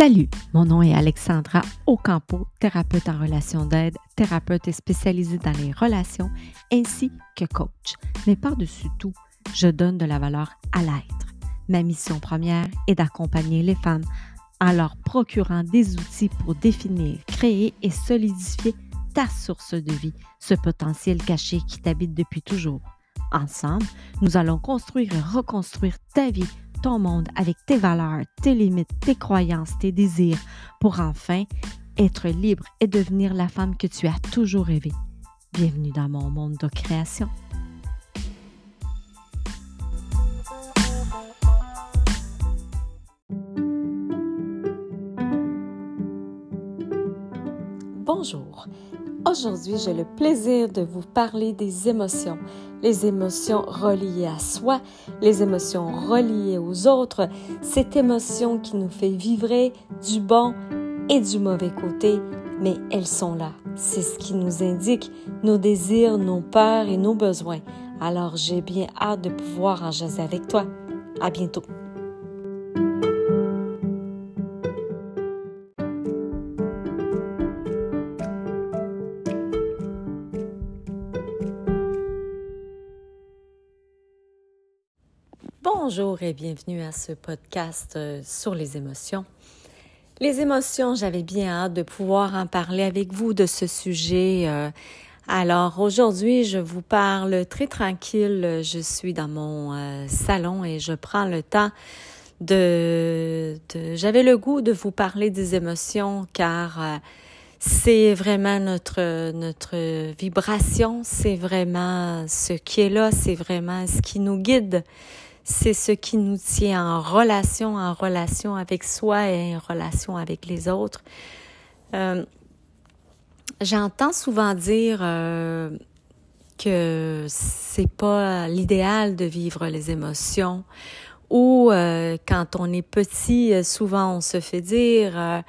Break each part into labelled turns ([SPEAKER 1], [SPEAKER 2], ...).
[SPEAKER 1] Salut, mon nom est Alexandra Ocampo, thérapeute en relation d'aide, thérapeute spécialisée dans les relations ainsi que coach. Mais par-dessus tout, je donne de la valeur à l'être. Ma mission première est d'accompagner les femmes en leur procurant des outils pour définir, créer et solidifier ta source de vie, ce potentiel caché qui t'habite depuis toujours. Ensemble, nous allons construire et reconstruire ta vie ton monde avec tes valeurs, tes limites, tes croyances, tes désirs, pour enfin être libre et devenir la femme que tu as toujours rêvé. Bienvenue dans mon monde de création. Bonjour. Aujourd'hui, j'ai le plaisir de vous parler des émotions les émotions reliées à soi, les émotions reliées aux autres, cette émotion qui nous fait vibrer du bon et du mauvais côté, mais elles sont là. C'est ce qui nous indique nos désirs, nos peurs et nos besoins. Alors j'ai bien hâte de pouvoir en jaser avec toi. À bientôt. Bonjour et bienvenue à ce podcast euh, sur les émotions. Les émotions, j'avais bien hâte de pouvoir en parler avec vous de ce sujet. Euh. Alors aujourd'hui, je vous parle très tranquille. Je suis dans mon euh, salon et je prends le temps de, j'avais le goût de vous parler des émotions car c'est vraiment notre notre vibration, c'est vraiment ce qui est là, c'est vraiment ce qui nous guide c'est ce qui nous tient en relation, en relation avec soi et en relation avec les autres. Euh, j'entends souvent dire euh, que c'est pas l'idéal de vivre les émotions ou euh, quand on est petit, souvent on se fait dire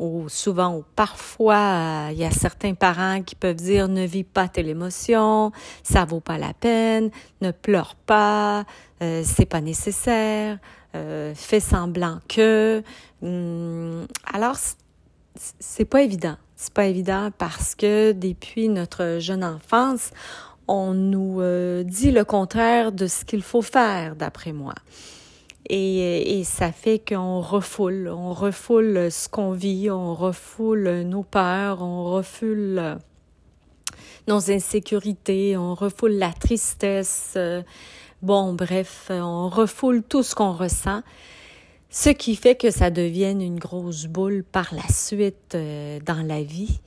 [SPEAKER 1] ou souvent ou parfois il y a certains parents qui peuvent dire ne vis pas telle émotion, ça vaut pas la peine, ne pleure pas, euh, c'est pas nécessaire, euh, fais semblant que. Hum, alors c'est pas évident, c'est pas évident parce que depuis notre jeune enfance, on nous euh, dit le contraire de ce qu'il faut faire d'après moi. Et, ça fait qu'on refoule, on refoule ce qu'on vit, on refoule nos peurs, on refoule nos insécurités, on refoule la tristesse. Bon, bref, on refoule tout ce qu'on ressent, ce qui fait que ça devienne une grosse boule par la suite euh, dans la vie.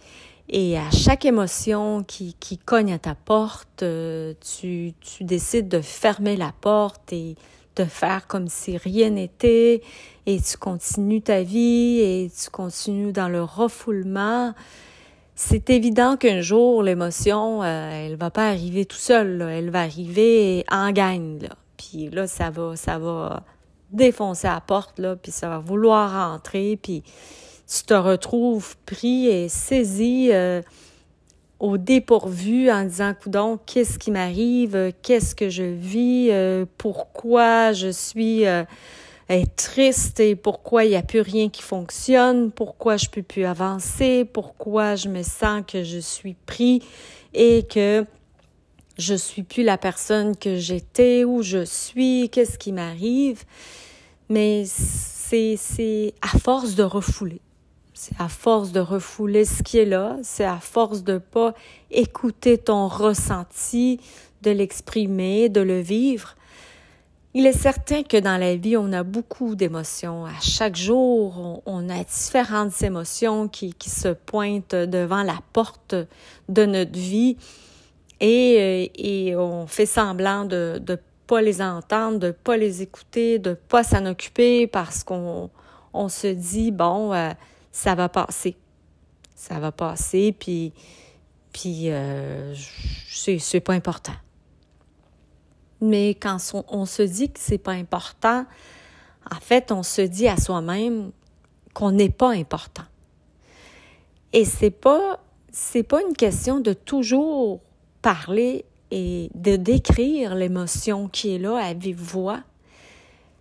[SPEAKER 1] Et à chaque émotion qui, qui cogne à ta porte, euh, tu, tu décides de fermer la porte et de faire comme si rien n'était et tu continues ta vie et tu continues dans le refoulement. C'est évident qu'un jour, l'émotion, euh, elle va pas arriver tout seul, elle va arriver en gagne. Là. Puis là, ça va, ça va défoncer la porte, là, puis ça va vouloir rentrer, puis tu te retrouves pris et saisi euh, au dépourvu en disant coudon qu'est-ce qui m'arrive? Qu'est-ce que je vis? Euh, pourquoi je suis euh, triste et pourquoi il n'y a plus rien qui fonctionne? Pourquoi je peux plus avancer? Pourquoi je me sens que je suis pris et que je suis plus la personne que j'étais où je suis? Qu'est-ce qui m'arrive? Mais c'est c'est à force de refouler c'est à force de refouler ce qui est là, c'est à force de pas écouter ton ressenti, de l'exprimer, de le vivre. Il est certain que dans la vie, on a beaucoup d'émotions. À chaque jour, on, a différentes émotions qui, se pointent devant la porte de notre vie et, et on fait semblant de ne pas les entendre, de pas les écouter, de pas s'en occuper parce qu'on on se dit, bon, euh, ça va passer. Ça va passer, puis, puis euh, c'est pas important. Mais quand on, se dit que c'est pas important, en fait, on se dit à soi-même qu'on n'est pas important. Et c'est pas c'est pas une question de toujours parler et de décrire l'émotion qui est là à vive voix.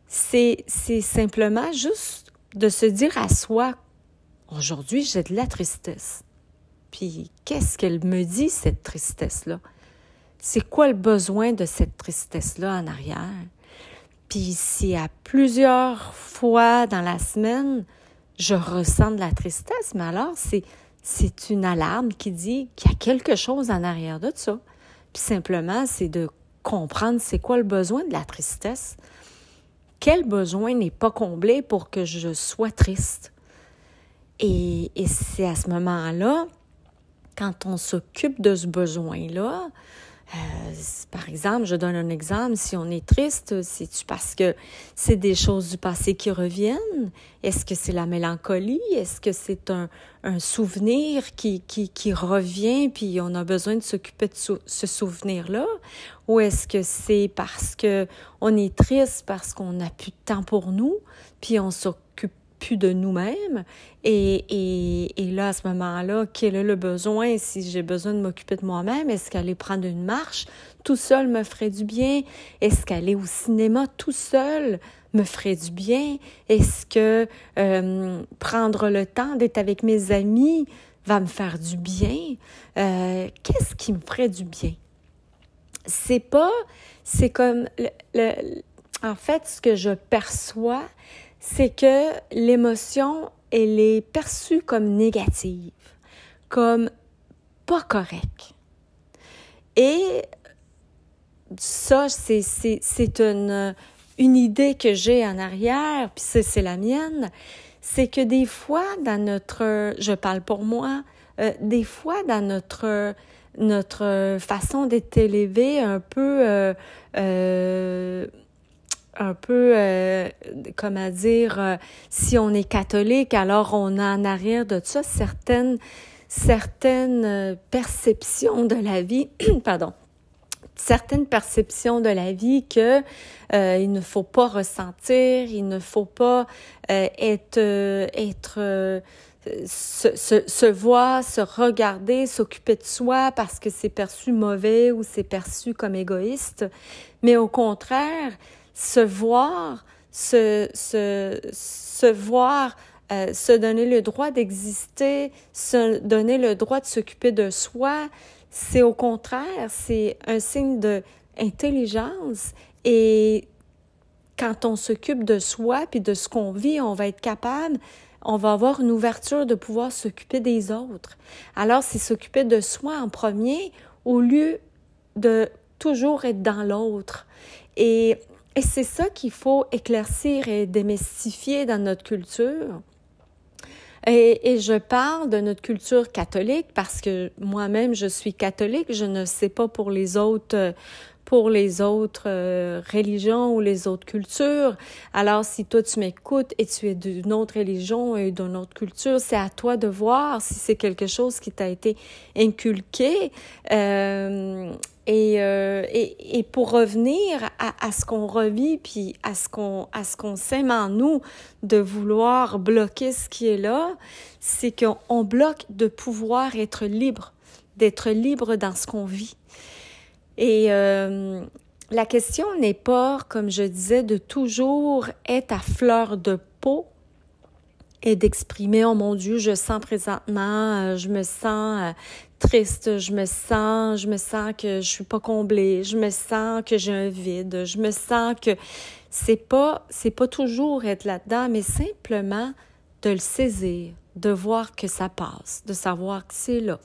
[SPEAKER 1] C'est c'est simplement juste de se dire à soi, aujourd'hui j'ai de la tristesse. Puis qu'est-ce qu'elle me dit, cette tristesse-là? C'est quoi le besoin de cette tristesse-là en arrière? Puis si à plusieurs fois dans la semaine, je ressens de la tristesse, mais alors c'est, c'est une alarme qui dit qu'il y a quelque chose en arrière de ça. Puis simplement, c'est de comprendre c'est quoi le besoin de la tristesse. Quel besoin n'est pas comblé pour que je sois triste? Et, c'est à ce moment-là, quand on s'occupe de ce besoin-là, euh, par exemple, je donne un exemple, si on est triste, c'est-tu parce que c'est des choses du passé qui reviennent? Est-ce que c'est la mélancolie? Est-ce que c'est un, souvenir qui, revient puis on a besoin de s'occuper de ce souvenir-là? Ou est-ce que c'est parce que on est triste parce qu'on n'a plus de temps pour nous puis on s'occupe plus de nous-mêmes. Et, et, et, là, à ce moment-là, quel est le besoin? Si j'ai besoin de m'occuper de moi-même, est-ce qu'aller prendre une marche tout seul me ferait du bien? Est-ce qu'aller au cinéma tout seul me ferait du bien? Est-ce que euh, prendre le temps d'être avec mes amis va me faire du bien? Euh, Qu'est-ce qui me ferait du bien? C'est pas, c'est comme, le, en fait, ce que je perçois, c'est que l'émotion, elle est perçue comme négative, comme pas correcte. Et ça, c'est une, une idée que j'ai en arrière, puis c'est la mienne, c'est que des fois, dans notre, je parle pour moi, euh, des fois, dans notre, notre façon d'être élevé un peu euh, euh, un peu, euh, comment dire, euh, si on est catholique, alors on a en arrière de ça certaines, certaines euh, perceptions de la vie, pardon, certaines perceptions de la vie que euh, il ne faut pas ressentir, il ne faut pas être, être se, se, se, voir, se regarder, s'occuper de soi parce que c'est perçu mauvais ou c'est perçu comme égoïste, mais au contraire, se voir, se, se, se voir, euh, se donner le droit d'exister, se donner le droit de s'occuper de soi, c'est au contraire, c'est un signe d'intelligence et quand on s'occupe de soi puis de ce qu'on vit, on va être capable, on va avoir une ouverture de pouvoir s'occuper des autres. Alors, c'est s'occuper de soi en premier au lieu de toujours être dans l'autre. Et et c'est ça qu'il faut éclaircir et démystifier dans notre culture. Et, je parle de notre culture catholique parce que moi-même, je suis catholique. Je ne sais pas pour les autres pour les autres euh, religions ou les autres cultures. Alors, si toi, tu m'écoutes et tu es d'une autre religion et d'une autre culture, c'est à toi de voir si c'est quelque chose qui t'a été inculqué. Euh, et, euh, et, et, pour revenir à, à ce qu'on revit, puis à ce qu'on à sème en nous de vouloir bloquer ce qui est là, c'est qu'on bloque de pouvoir être libre, d'être libre dans ce qu'on vit. Et euh, la question n'est pas, comme je disais, de toujours être à fleur de peau et d'exprimer, oh mon Dieu, je sens présentement, euh, je me sens triste, je me sens, je me sens que je suis pas comblée, je me sens que j'ai un vide, je me sens que c'est pas, c'est pas toujours être là-dedans, mais simplement de le saisir, de voir que ça passe, de savoir que c'est là,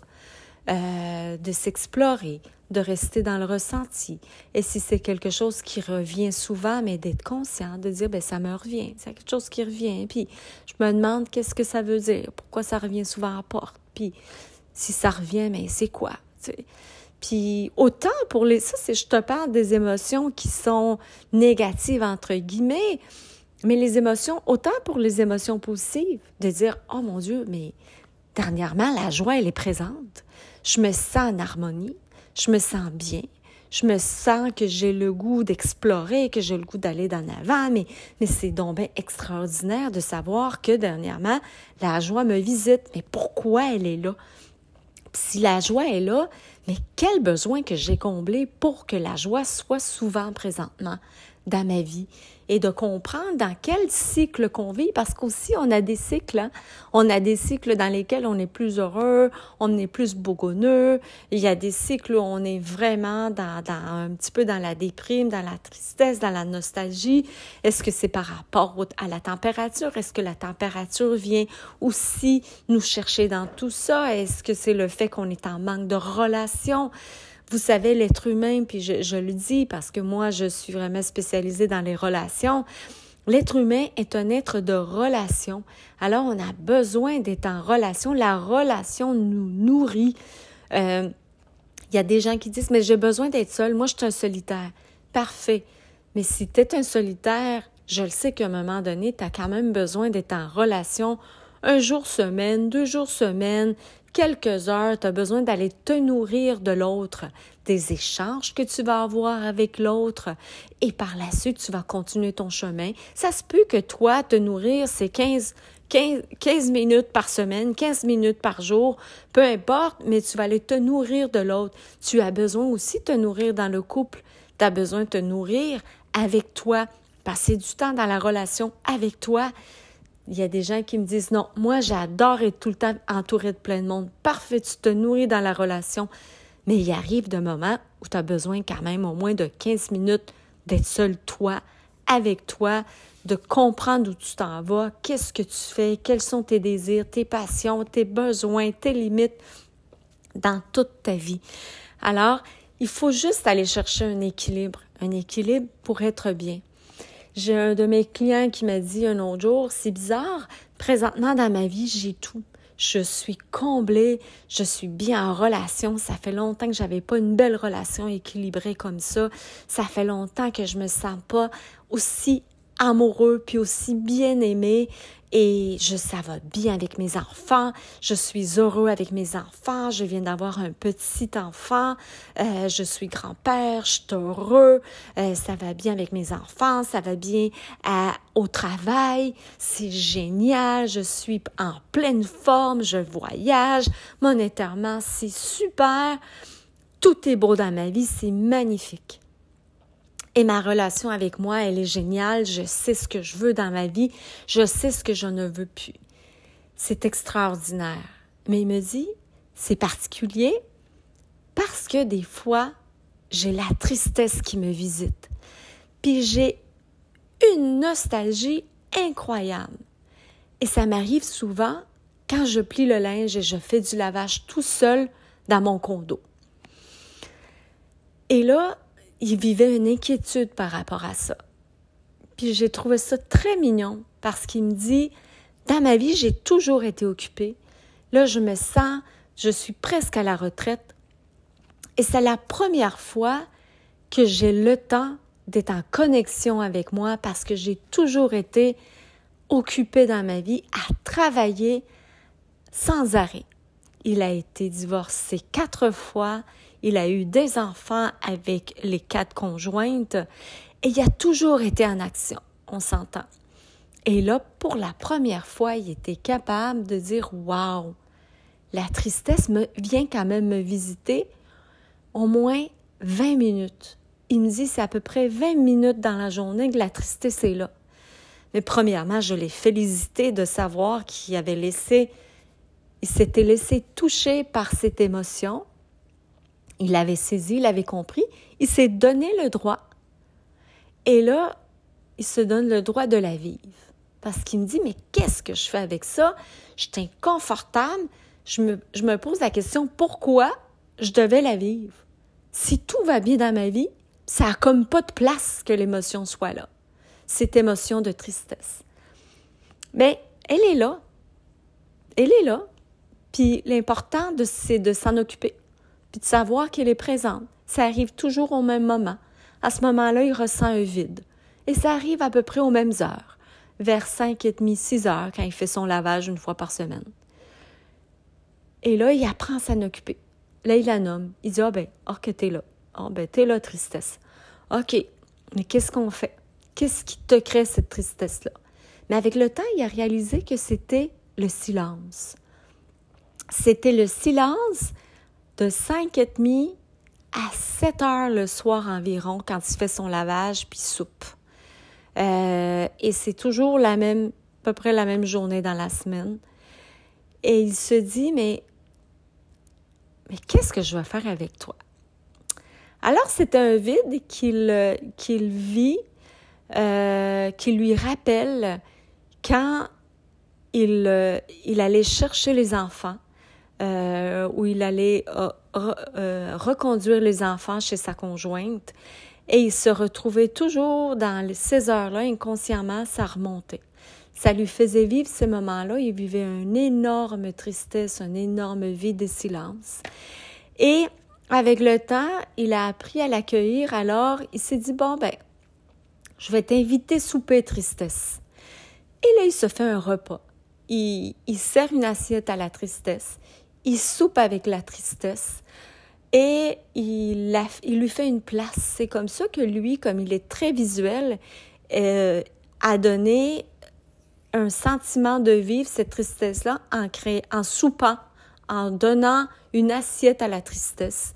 [SPEAKER 1] euh, de s'explorer, de rester dans le ressenti. Et si c'est quelque chose qui revient souvent, mais d'être conscient, de dire, ben ça me revient, c'est quelque chose qui revient. Puis je me demande qu'est-ce que ça veut dire, pourquoi ça revient souvent à porte. Puis si ça revient, mais c'est quoi? Puis autant pour les... Ça, c'est je te parle des émotions qui sont négatives, entre guillemets, mais les émotions, autant pour les émotions positives, de dire, oh mon Dieu, mais dernièrement, la joie, elle est présente. Je me sens en harmonie je me sens bien, je me sens que j'ai le goût d'explorer, que j'ai le goût d'aller d'en avant, mais, mais c'est donc bien extraordinaire de savoir que dernièrement, la joie me visite. Mais pourquoi elle est là? Si la joie est là, mais quel besoin que j'ai comblé pour que la joie soit souvent présentement dans ma vie? Et de comprendre dans quel cycle qu'on vit, parce qu'aussi on a des cycles, hein. on a des cycles dans lesquels on est plus heureux, on est plus bougonneux, il y a des cycles où on est vraiment dans, dans un petit peu dans la déprime, dans la tristesse, dans la nostalgie. Est-ce que c'est par rapport à la température? Est-ce que la température vient aussi nous chercher dans tout ça? Est-ce que c'est le fait qu'on est en manque de relation? Vous savez, l'être humain, puis je, le dis parce que moi, je suis vraiment spécialisée dans les relations. L'être humain est un être de relation. Alors, on a besoin d'être en relation. La relation nous nourrit. Euh, il y a des gens qui disent, mais j'ai besoin d'être seul. Moi, je suis un solitaire. Parfait. Mais si tu es un solitaire, je le sais qu'à un moment donné, tu as quand même besoin d'être en relation un jour semaine, deux jours semaine, quelques heures, tu as besoin d'aller te nourrir de l'autre, des échanges que tu vas avoir avec l'autre, et par la suite, tu vas continuer ton chemin. Ça se peut que toi, te nourrir, c'est 15, 15, minutes par semaine, 15 minutes par jour, peu importe, mais tu vas aller te nourrir de l'autre. Tu as besoin aussi de te nourrir dans le couple. Tu as besoin de te nourrir avec toi, passer du temps dans la relation avec toi. Il y a des gens qui me disent non, moi j'adore être tout le temps entouré de plein de monde. Parfait, tu te nourris dans la relation. Mais il arrive de moments où tu as besoin quand même au moins de 15 minutes d'être seul toi, avec toi, de comprendre où tu t'en vas, qu'est-ce que tu fais, quels sont tes désirs, tes passions, tes besoins, tes limites dans toute ta vie. Alors, il faut juste aller chercher un équilibre, un équilibre pour être bien. J'ai un de mes clients qui m'a dit un autre jour, c'est bizarre, présentement dans ma vie, j'ai tout. Je suis comblée, je suis bien en relation. Ça fait longtemps que j'avais pas une belle relation équilibrée comme ça. Ça fait longtemps que je me sens pas aussi amoureux puis aussi bien aimé et je ça va bien avec mes enfants. Je suis heureux avec mes enfants. Je viens d'avoir un petit enfant. Euh, je suis grand-père. Je suis heureux. Euh, ça va bien avec mes enfants. Ça va bien à, au travail. C'est génial. Je suis en pleine forme. Je voyage. Monétairement, c'est super. Tout est beau dans ma vie. C'est magnifique. Et ma relation avec moi, elle est géniale. Je sais ce que je veux dans ma vie. Je sais ce que je ne veux plus. C'est extraordinaire. Mais il me dit, c'est particulier parce que des fois, j'ai la tristesse qui me visite. Puis j'ai une nostalgie incroyable. Et ça m'arrive souvent quand je plie le linge et je fais du lavage tout seul dans mon condo. Et là, il vivait une inquiétude par rapport à ça. Puis j'ai trouvé ça très mignon parce qu'il me dit, dans ma vie, j'ai toujours été occupée. Là, je me sens, je suis presque à la retraite. Et c'est la première fois que j'ai le temps d'être en connexion avec moi parce que j'ai toujours été occupée dans ma vie à travailler sans arrêt. Il a été divorcé quatre fois, il a eu des enfants avec les quatre conjointes et il a toujours été en action, on s'entend. Et là, pour la première fois, il était capable de dire Waouh, la tristesse me vient quand même me visiter au moins 20 minutes. Il me dit c'est à peu près 20 minutes dans la journée que la tristesse est là. Mais premièrement, je l'ai félicité de savoir qu'il avait laissé, il s'était laissé toucher par cette émotion il l'avait saisi, il l'avait compris, il s'est donné le droit. Et là, il se donne le droit de la vivre. Parce qu'il me dit, mais qu'est-ce que je fais avec ça? Je suis inconfortable. Je me, je me pose la question, pourquoi je devais la vivre? Si tout va bien dans ma vie, ça n'a comme pas de place que l'émotion soit là. Cette émotion de tristesse. Mais elle est là. Elle est là. Puis l'important, c'est de s'en occuper puis de savoir qu'il est présent. Ça arrive toujours au même moment. À ce moment-là, il ressent un vide. Et ça arrive à peu près aux mêmes heures, vers 5 et demi, 6 heures, quand il fait son lavage une fois par semaine. Et là, il apprend à s'en occuper. Là, il la nomme. Il dit, ah ben, ok, t'es là. Ah ben, t'es là, tristesse. OK, mais qu'est-ce qu'on fait? Qu'est-ce qui te crée cette tristesse-là? Mais avec le temps, il a réalisé que c'était le silence. C'était le silence de 5 et demi à 7 heures le soir environ quand il fait son lavage puis soupe. Euh, et c'est toujours la même, à peu près la même journée dans la semaine. Et il se dit, mais, mais qu'est-ce que je vais faire avec toi? Alors, c'est un vide qu'il vit, euh, qui lui rappelle quand il, euh, il allait chercher les enfants, euh, où il allait euh, euh, reconduire les enfants chez sa conjointe, et il se retrouvait toujours dans ces heures-là, inconsciemment, ça remontait. Ça lui faisait vivre ces moments-là. Il vivait une énorme tristesse, un énorme vide et silence. Et avec le temps, il a appris à l'accueillir. Alors, il s'est dit, bon, ben, je vais t'inviter souper tristesse. Et là, il se fait un repas. Il sert une assiette à la tristesse. Il soupe avec la tristesse et il, lui fait une place. C'est comme ça que lui, comme il est très visuel, euh, a donné un sentiment de vivre cette tristesse-là en, en soupant, en donnant une assiette à la tristesse.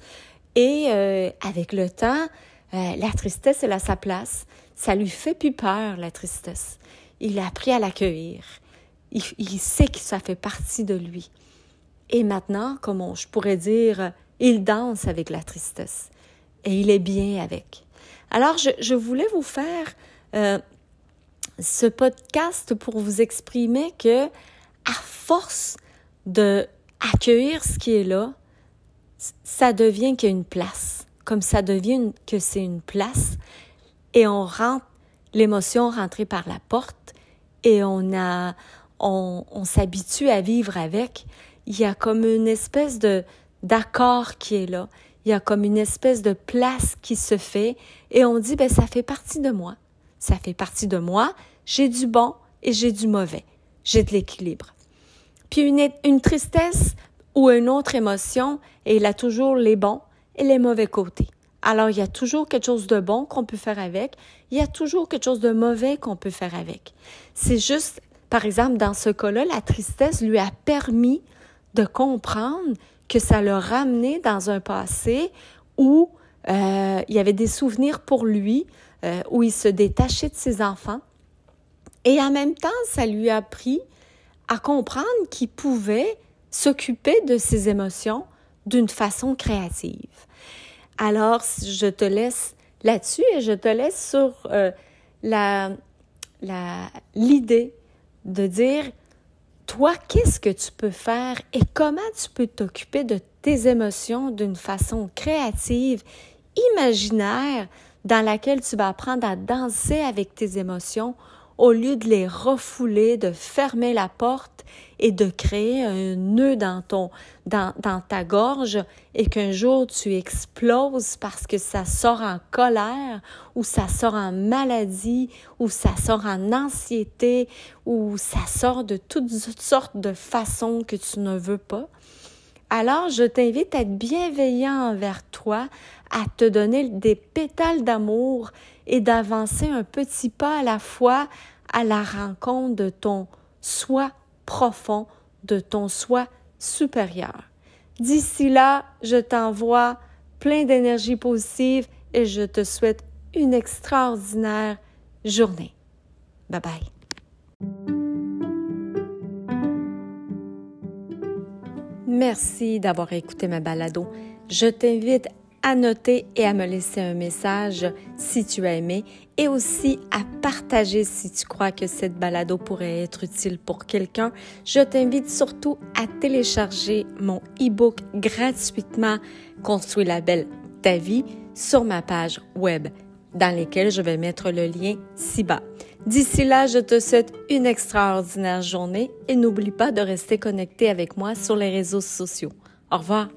[SPEAKER 1] Et euh, avec le temps, euh, la tristesse, elle a sa place. Ça lui fait plus peur, la tristesse. Il a appris à l'accueillir. Il, il, sait que ça fait partie de lui. Et maintenant, comme je pourrais dire, il danse avec la tristesse et il est bien avec. Alors, je, voulais vous faire euh, ce podcast pour vous exprimer que, à force de accueillir ce qui est là, ça devient qu'il y a une place. Comme ça devient que c'est une place et on rentre, l'émotion rentrée par la porte et on a, on s'habitue à vivre avec. Il y a comme une espèce de, d'accord qui est là. Il y a comme une espèce de place qui se fait et on dit, ben, ça fait partie de moi. Ça fait partie de moi. J'ai du bon et j'ai du mauvais. J'ai de l'équilibre. Puis une, une tristesse ou une autre émotion, et il a toujours les bons et les mauvais côtés. Alors, il y a toujours quelque chose de bon qu'on peut faire avec, il y a toujours quelque chose de mauvais qu'on peut faire avec. C'est juste, par exemple, dans ce cas-là, la tristesse lui a permis de comprendre que ça l'a ramené dans un passé où euh, il y avait des souvenirs pour lui, euh, où il se détachait de ses enfants. Et en même temps, ça lui a appris à comprendre qu'il pouvait s'occuper de ses émotions d'une façon créative. Alors, je te laisse là-dessus et je te laisse sur euh, l'idée de dire toi, qu'est-ce que tu peux faire et comment tu peux t'occuper de tes émotions d'une façon créative, imaginaire, dans laquelle tu vas apprendre à danser avec tes émotions au lieu de les refouler, de fermer la porte et de créer un nœud dans ton, dans, dans ta gorge et qu'un jour tu exploses parce que ça sort en colère ou ça sort en maladie ou ça sort en anxiété ou ça sort de toutes sortes de façons que tu ne veux pas. Alors, je t'invite à être bienveillant envers toi, à te donner des pétales d'amour et d'avancer un petit pas à la fois à la rencontre de ton soi profond, de ton soi supérieur. D'ici là, je t'envoie plein d'énergie positive et je te souhaite une extraordinaire journée. Bye bye. Merci d'avoir écouté ma balado. Je t'invite à noter et à me laisser un message si tu as aimé et aussi à partager si tu crois que cette balado pourrait être utile pour quelqu'un. Je t'invite surtout à télécharger mon e-book gratuitement Construis la belle ta vie sur ma page web dans laquelle je vais mettre le lien ci-bas. D'ici là, je te souhaite une extraordinaire journée et n'oublie pas de rester connecté avec moi sur les réseaux sociaux. Au revoir.